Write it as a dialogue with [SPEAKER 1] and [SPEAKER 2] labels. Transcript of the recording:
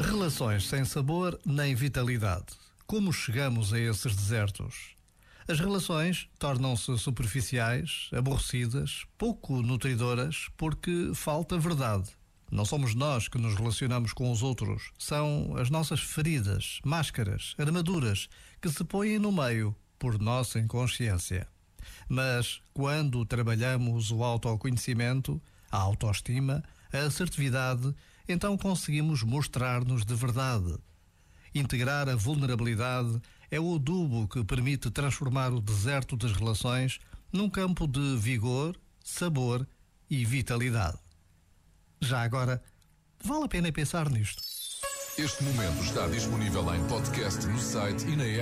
[SPEAKER 1] Relações sem sabor nem vitalidade. Como chegamos a esses desertos? As relações tornam-se superficiais, aborrecidas, pouco nutridoras, porque falta verdade. Não somos nós que nos relacionamos com os outros, são as nossas feridas, máscaras, armaduras que se põem no meio por nossa inconsciência. Mas quando trabalhamos o autoconhecimento, a autoestima, a assertividade, então conseguimos mostrar-nos de verdade. Integrar a vulnerabilidade é o adubo que permite transformar o deserto das relações num campo de vigor, sabor e vitalidade. Já agora, vale a pena pensar nisto.
[SPEAKER 2] Este momento está disponível em podcast no site e na app.